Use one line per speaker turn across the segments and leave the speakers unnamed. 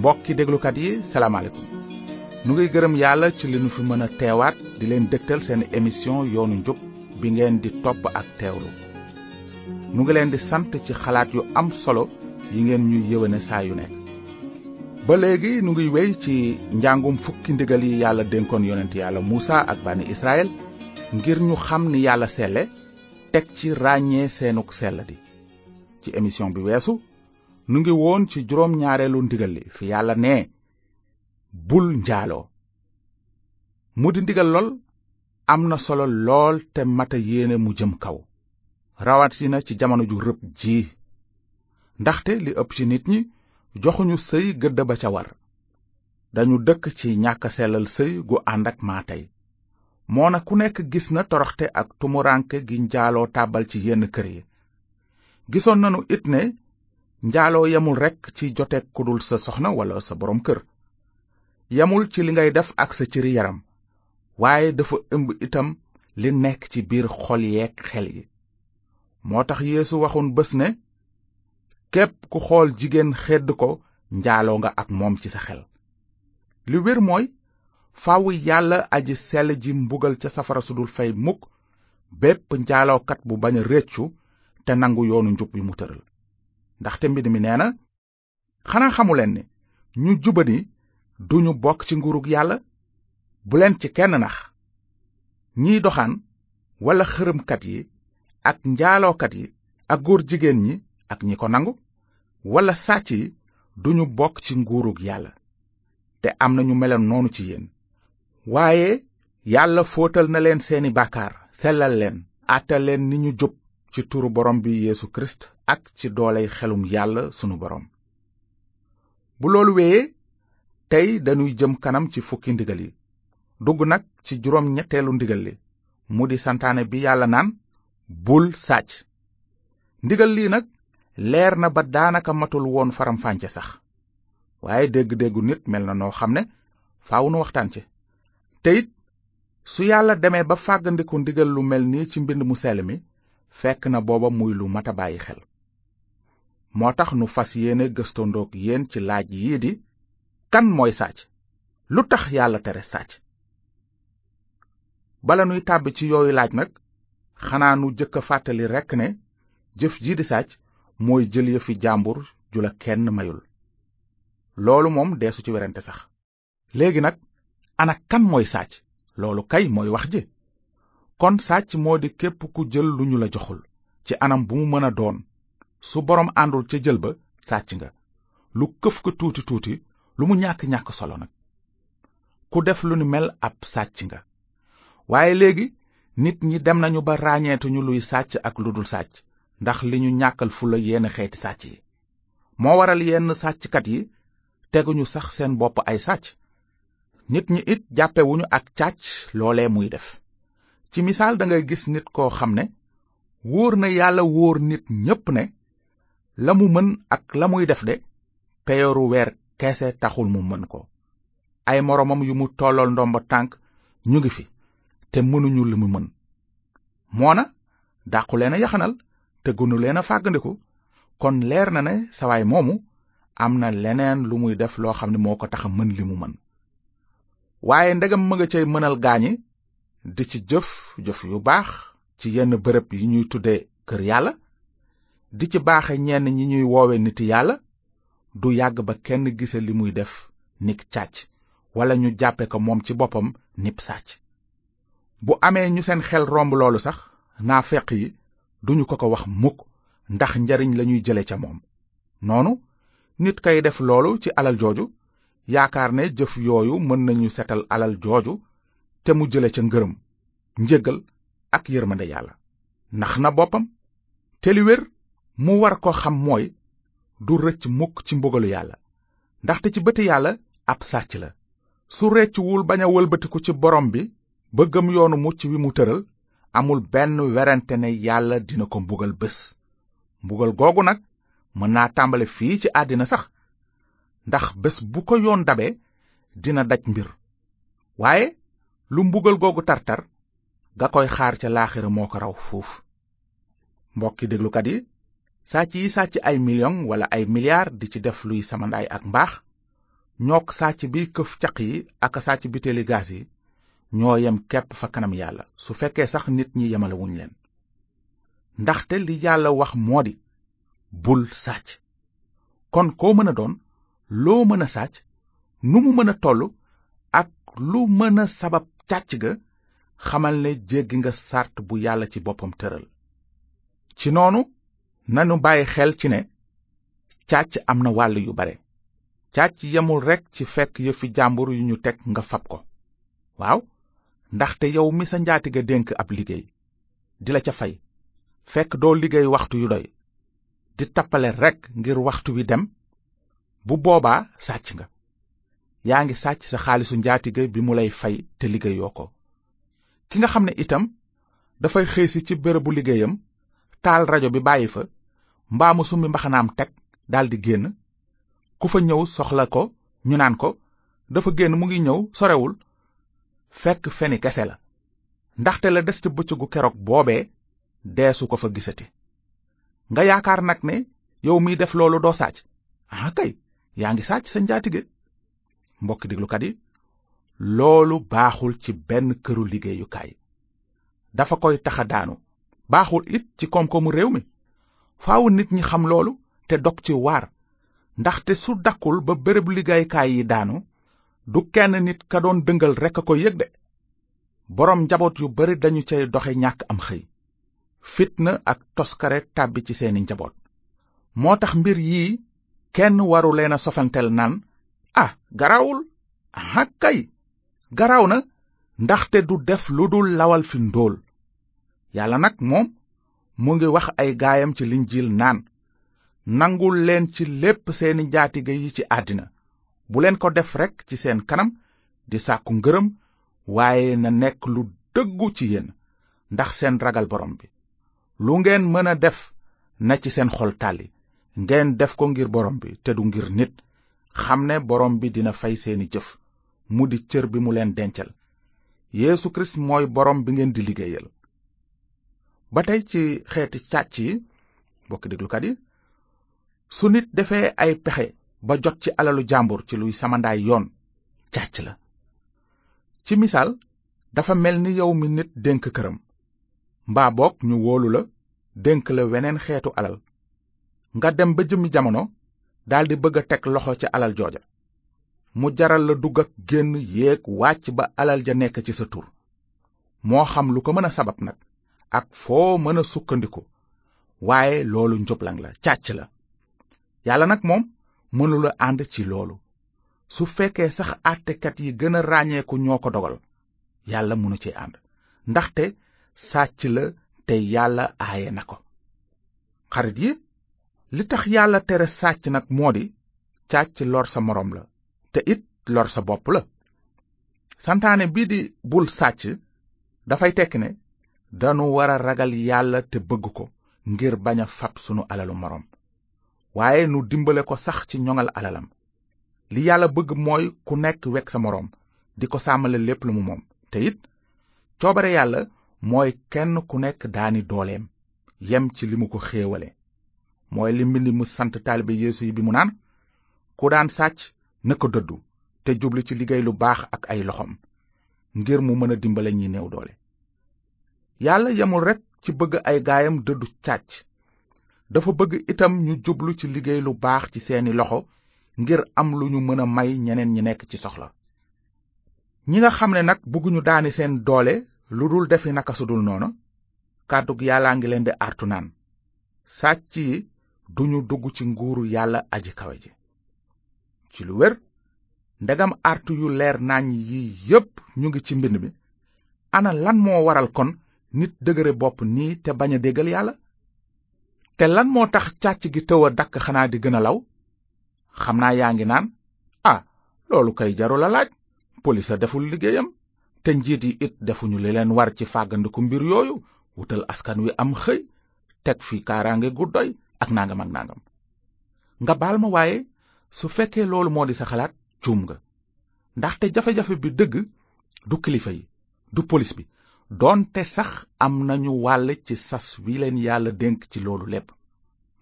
mbokki déglukat yi salaamaaleykum nu ngi gërëm yàlla ci li nu fi mën a teewaat di leen dëgtal seen émission yoonu njub bi ngeen di topp ak teewlu nu ngi leen di sant ci xalaat yu am solo yi ngeen ñuy yëwane saa yu nekk ba léegi nu ngi wéy ci njàngum fukki ndigal yi yàlla dénkoon yonent yàlla Muusa ak bànni Israël ngir ñu xam ni yàlla selle teg ci ràññee seenuk sell di ci émission bi weesu nu ngi woon ci juróom ñaareelu ndigal li fi yàlla nee bul njaaloo mu di ndigal lool am na solo lool te mata yéene mu jëm kaw rawatina ci jamono ju rëb ji ndaxte li ëpp ci nit ñi joxuñu sëy gëdd ba ca war dañu dëkk ci ñàkk sellal sëy gu ànd ak maa tey moona ku nekk gis na toroxte ak tumuranke gi njaaloo tàbbal ci yenn kër yi gisoon nanu it ne njaaloo yemul rekk ci joteeg ku dul sa soxna walla sa boroom kër yemul ci li ngay def ak sa cëri yaram waaye dafa ëmb itam li nekk ci biir xol yeeg xel yi moo tax yéesu waxoon bés ne képp ku xool jigéen xedd ko njaaloo nga ak moom ci sa xel li wér mooy faaw yàlla aji sell ji mbugal ca safara su dul fay mukk bépp njaalookat bu bañ a réccu te nangu yoonu njub bi mu tëral ndaxte mbind mi nee na xanaa xamuleen ne ñu jubadi duñu bokk ci nguurug yàlla bu leen ci kenn nax ñiy doxaan walla xërëmkat yi ak njaalookat yi ak góor jigéen ñi ak ñi ko nangu walla sàcc yi duñu bokk ci nguurug yàlla te am na ñu meloon noonu ci yéen waaye yàlla fóotal na leen seeni bàkkaar sellal leen àttal leen ni ñu jub ci turu borom bi Yeesu Kirist ak ci dooley xelum yàlla sunu borom bu loolu wéyee tey dañuy jëm kanam ci fukki ndigal yi dugg nag ci juróom ñetteelu ndigal li mu di santaane bi yàlla naan bul sàcc ndigal lii nag leer na ba daanaka matul woon faramfànce sax waaye dégg-déggu nit mel na noo xam ne faaw nu waxtaan ci te su yàlla demee ba fàggandiku ndigal lu mel nii ci mbind mu sell mi fekk na booba muy lu mat a bàyyi xel moo tax nu fas yéene gëstandoog yéen ci laaj yii di kan mooy sàcc lu tax yàlla tere sàcc bala nuy tàbbi ci yooyu laaj nag xanaa nu jëkk a fàttali rekk ne jëf ji di sàcc mooy jël yëfi jàmbur ju la kenn mayul loolu moom deesu ci werante sax léegi nag ana kan mooy sàcc loolu kay mooy wax ji kon sàcc moo di képp ku jël lu ñu la joxul ci anam bu mu mën a doon su boroom àndul ca jël ba sàcc nga lu këf ko tuuti tuuti lu mu ñàkk ñàkk solo nag ku def lu ni mel ab sàcc nga waaye léegi nit ñi dem nañu ba ràññeetuñu luy sàcc ak lu dul sàcc ndax li ñu ñàkkal fula yenn xeeti sàcc yi moo waral yenn sàcckat yi teguñu sax seen bopp ay sàcc nit ñi it jàppewuñu ak càcc loole muy def ci misaal dangay gis nit koo xam ne wóor na yàlla wóor nit ñépp ne la mu mën ak la muy def de peyooru weer keese taxul mu mën ko ay moroomam yu mu tollool ndomba tànk ñu ngi fi te mënuñu li mu mën moona dàqu leen a yaxanal te gënu leen a fàggandiku kon leer na ne sawaay moomu am na leneen lu muy def loo xam ne moo ko tax a mën li mu mën waaye ndegam ma nga cay mënal gaañi di ci jëf jëf yu baax ci yenn bërëb yi ñuy tudde kër yàlla di ci baaxe ñenn ñi ñuy woowe nit yàlla du yàgg ba kenn gise li muy def nik càcc walla ñu jàppe ko moom ci boppam nib sàcc bu amee ñu seen xel romb loolu sax naa feq yi duñu ko ko wax mukk ndax njariñ lañuy jële ca moom noonu nit kay def loolu ci alal jooju yaakaar ne jëf yooyu mën nañu setal alal jooju te mu jële ca ngërëm njëgal ak yërmande yàlla nax na boppam te li wér mu war ko xam mooy du rëcc mukk ci mbugalu yàlla ndaxte ci bëti yàlla ab sàcc la su reccuwul bañ a wëlbatiku ci borom bi ba gëm yoonu mucc wi mu tëral amul benn werante ne yàlla dina ko mbugal bés mbugal googu nag mën naa tàmbale fii ci àddina sax ndax bés bu ko yoon dabe dina daj mbir waaye lu mbugal googu tartar ga koy xaar ca laaxira moo ko raw foofu mbokki déglukat yi sàcc yi sàcc ay million wala ay milliards di ci def luy samandaay ak mbaax ñook sàcc bi këf caq yi ak sàcc biteeli gaas yi ñoo yem kepp fa kanam yàlla su fekkee sax nit ñi yemalewuñ leen ndaxte li yàlla wax moo di bul sàcc kon koo mën a doon loo mën a sàcc nu mu mën a toll ak lu mën a sabab càcc ga xamal ne jéggi nga sàrt bu yàlla ci boppam tëral ci noonu nanu bàyyi xel ci ne càcc am na wàll yu bare càcc yemul rekk ci fekk yëfi jàmbur yu ñu teg nga fab ko waaw ndaxte yow mi sa njaatige dénk ab liggéey di la ca fay fekk doo liggéey waxtu yu doy di tappale rekk ngir waxtu wi dem bu boobaa sàcc nga yaa ngi sàcc sa xaalisu njaatige bi mu lay fay te liggéeyoo ko ki nga xam ne itam dafay xëy si ci bérébu liggéeyam taal rajo bi bàyyi fa mbaa mu summi mbaxanaam teg daldi génn ku fa ñëw soxla ko ñu naan ko dafa génn mu ngi ñëw sorewul fekk feni kese la ndaxte la des ca bëccëgu keroog boobee deesu ko fa gisati nga yaakaar nag ne yow miy def loolu doo sàcc ah kay yaa ngi sàcc sa njaatige mbokk déglukat yi loolu baaxul ci benn këru liggéeyukaay dafa koy taxa daanu baaxul it ci koom-koomu réew mi faaw nit ñi xam loolu te dog ci waar ndaxte su dakkul ba béréb liggéeyukaay yi daanu du kenn nit ka doon dëngal rekk a ko yëg de boroom njaboot yu bari dañu cay doxe ñàkk am xëy fitna ak toskare tàbbi ci seeni njaboot moo tax mbir yii kenn waru leen a sofanteel naan ah garaawul aha kay garaaw na ndaxte du def lu dul lawal fi ndóol yàlla nag moom mu ngi wax ay gaayam ci linjiil naan nangul leen ci lépp seeni njaatige yi ci àddina bu leen ko def rekk ci seen kanam di sàkku ngërëm waaye na nekk lu dëggu ci yéen ndax seen ragal borom bi lu ngeen mën a def na ci seen xol tàlli ngeen def ko ngir borom bi te du ngir nit xam ne borom bi dina fay seeni jëf mu di cër bi mu leen dencal Yeesu Kirist mooy borom bi ngeen di liggéeyal ba tey ci xeeti càcc yi bokki déglukat yi su nit defee ay pexe ba jot ci alalu jàmbur ci luy samandaay yoon càcc la ci misaal dafa mel ni yow mi nit dénk këram mbaa boog ñu wóolu la dénk la weneen xeetu alal nga dem ba jëmmi jamono daldi bëgg a teg loxo ca alal jooja mu jaral la dugg ak génn yéeg wàcc ba alal ja nekk ci sa tur moo xam lu ko mën a sabab nag ak foo mën a sukkandiku waaye loolu njublaŋ la càcc la yàlla nag moom mënula ànd ci loolu su fekkee sax àttekat yi gën a ràññeeku ñoo ko dogal yàlla mënu ci ànd ndaxte sàcc la te yàlla aaye na ko xarit yi li tax yàlla tere sàcc nag moo di càcc lor sa moroom la te it lor sa bopp la santaane bii di bul sàcc dafay tekki ne danu war a ragal yàlla te bëgg ko ngir bañ a fab sunu alalu moroom waaye nu dimbale ko sax ci ñoŋal alalam li yàlla bëgg mooy ku nekk wekk sa moroom di ko sàmmale lépp lu mu moom te it coobare yàlla mooy kenn ku nekk daani dooleem yem ci li mu ko xéewale mooy li mbind mu sant taalibe yeesu yi bi mu naan ku daan sàcc na ko dëddu te jublu ci liggéey lu baax ak ay loxoom ngir mu mën a dimbale ñi néew doole yàlla yemul rekk ci bëgg ay gaayam dëddu càcc dafa bëgg itam ñu jublu ci liggéey lu baax ci seeni loxo ngir am lu ñu mën a may ñeneen ñi nekk ci soxla ñi nga xam ne nag bëgguñu daani seen doole lu dul defi naka su dul noonu kàddug yàllaa ngi leen di artu naan sàcc yi duñu dugg ci nguuru yàlla aji kawe ji ci lu wér ndegam artu yu leer nañ yi yépp ñu ngi ci mbind mi ana lan moo waral kon nit dëgëre bopp nii te bañ a déggal yàlla te lan moo tax càcc gi tëw a dakk xanaa di gën a law xam naa yaa ngi naan ah loolu kay jarul a laaj polis a deful liggéeyam te njiit yi it defuñu li leen war ci fàggandiku mbir yooyu wutal askan wi am xëy teg fi kaaraange gu doy ak nangam ak nangam nga baal ma waaye su fekkee loolu moo di sa xalaat juum nga ndaxte jafe-jafe bi dëgg du kilifa yi du polis bi doonte sax am nañu wàll ci sas wi leen yàlla dénk ci loolu lépp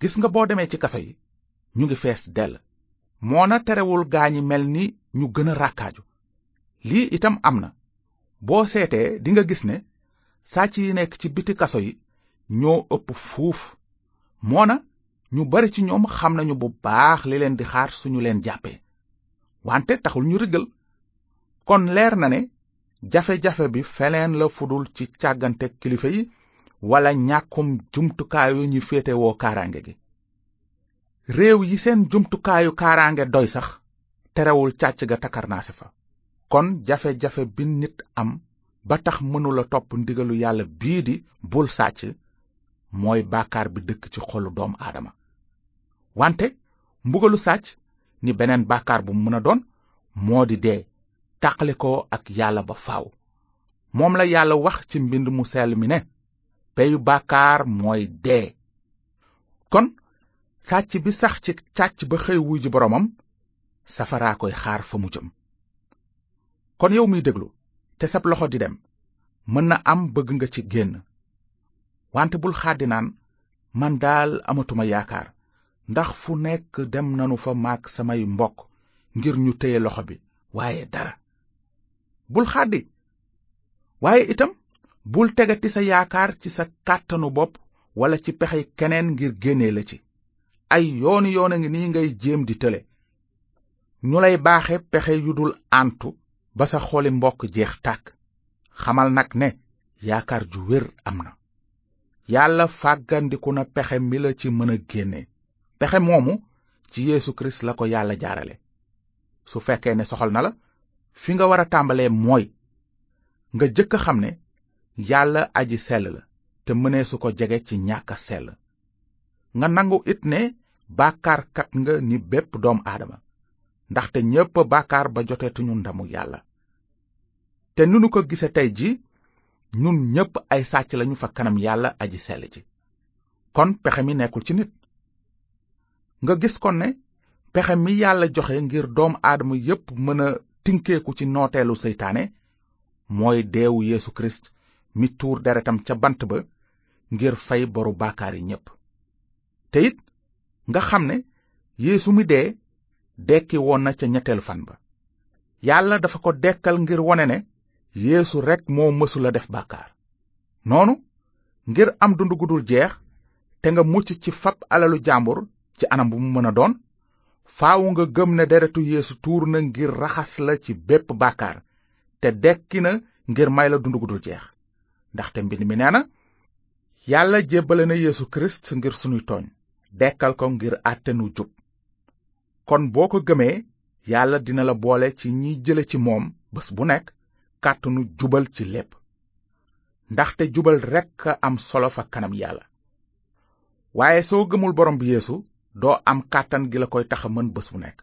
gis nga boo demee ci kaso yi ñu ngi fees dell moona terewul gaañi mel ni ñu gën a ràkkaaju lii itam am na boo seetee dinga gis ne sàcc yi nekk ci biti kaso yi ñoo ëpp fuuf moona ñu bari ci ñoom xam nañu bu baax li leen di xaar suñu leen jàppee wante taxul ñu riggal kon leer na ne jafe-jafe bi feneen la fudul ci càggante kilifa yi walla ñàkkum jumtukaayu ñi féetewoo kaaraange gi réew yi seen jumtukaayu kaaraange doy sax terewul càcc ga takarnaase fa kon jafe-jafe bi nit am ba tax mënula topp ndigalu yàlla bii di bul sàcc mooy bàkkaar bi dëkk ci xolu doomu aadama wante mbugalu sàcc ni beneen bàkkaar bu mën a doon moo di dee tàqale ko ak yàlla ba faaw moom la yàlla wax ci mbind mu sell mi ne peyu bàkkaar mooy dee kon sàcc bi sax ci càcc ba xëy wuy ji boroomam safaraa koy xaar fa mu jëm kon yow miy déglu te sab loxo di dem mën na am bëgg nga ci génn wante bul xàddi naan man daal amatuma yaakaar ndax fu nekk dem nanu fa maak samay mbokk ngir ñu téye loxo bi waaye dara bul xàddi waaye itam bul tegati sa yaakaar ci sa kàttanu bopp walla ci pexey keneen ngir génne la ci ay yoonu yoon a ngi nii ngay jéem di tële ñu lay baaxe pexe yu dul àntu ba sa xoli mbokk jeex tàkk xamal nag ne yaakaar ju wér am na yàlla fàggandiku na pexe mi la ci mën a génne pexe moomu ci Yeesu Kirist la ko yàlla jaarale su fekkee ne soxal na la fi nga war a tàmbalee mooy nga jëkk xam ne yàlla aji sell la te mënee su ko jege ci ñàkk a sell nga nangu it ne bàkkaarkat nga ni bépp doom aadama ndaxte ñépp bàkkaar ba joteetuñu ndamu yàlla te nu nu ko gise tey ji ñun ñépp ay sàcc lañu fa kanam yàlla aji sell ji kon pexe mi nekkul ci nit nga gis ko ne pexe mi yàlla joxe ngir doom aadama yépp mën a tinkeeku ci nooteelu seytaane mooy deewu Yeesu Kirist mi tuur deretam ca bant ba ngir fay boru baakaar yi ñépp te it nga xam ne Yeesu mi dee dekki woon na ca ñetteelu fan ba yàlla dafa ko dekkal ngir wone ne yéesu rekk moo mësula def bàkkaar noonu ngir am dund gu dul jeex te nga mucc ci fab alalu jàmbur ci anam bu mu mën a doon faaw nga gëm ne deretu yéesu tuur na ngir raxas la ci bépp bàkkaar te dekki na ngir may la dund gu dul jeex ndaxte mbind mi nee na yàlla jébbale na yeesu kirist ngir sunuy tooñ dekkal ko ngir àtte nu jub kon boo ko gëmee yàlla dina la boole ci ñi jële ci moom bés bu nekk kàttanu jubal ci lépp ndaxte jubal rekk a am solo fa kanam yàlla waaye soo gëmul borom bi yéesu doo am kàttan gi la koy tax a mën bés bu nekk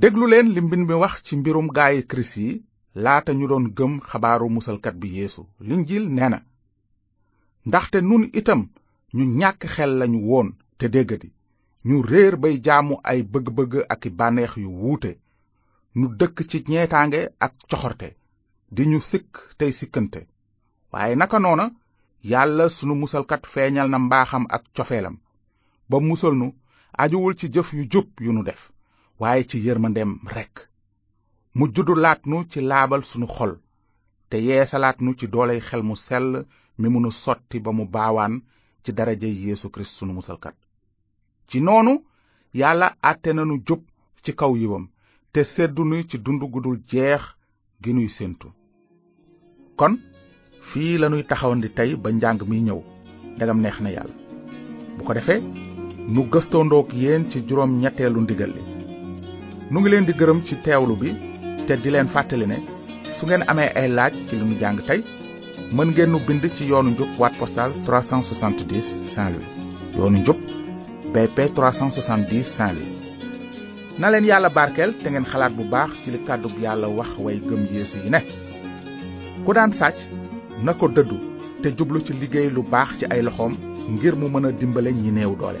déglu leen li mbind mi wax ci mbirum gaayi kirist yi laata ñu doon gëm xabaaru musalkat bi yeesu linjiil nee na ndaxte nun itam ñu ñàkk xel lañu woon te déggadi ñu réer bay jaamu ay bëgg-bëgg ak i bànneex yu wuute nu dëkk ci ñeetaange ak coxorte di ñu sikk tey sikkante waaye naka noona yàlla sunu musalkat feeñal na mbaaxam ak cofeelam ba musal nu ajuwul ci jëf yu jub yu nu def waaye ci yërmandeem rekk mu juddu laat nu ci laabal sunu xol te yeesalaat nu ci dooley xel mu sell mi munu sotti ba mu baawaan ci daraja Yeesu Kirist sunu musalkat ci noonu yàlla àtte nanu jub ci kaw yiwam te seddu nu ci dund gudul jeex gi nuy séentu kon fii lanuy taxawandi tey ba njàng mi ñëw ndegam neex na yàlla bu ko defee nu gëstoondoog yéen ci juróom ñetteelu ndigal li nu ngi leen di gërëm ci teewlu bi te di leen fàttali ne su ngeen amee ay laaj ci li nu jàng tey mën ngeen nu bind ci yoonu njub boîte postale 370 Saint-Louis yoonu njub BP 370 Saint-Louis na leen yàlla barkeel te ngeen xalaat bu baax ci li kàddu yàlla wax way gëm yeesu yi ne ku daan sàcc na ko dëddu te jublu ci liggéey lu baax ci ay loxoom ngir mu mën a dimbale ñi néew doole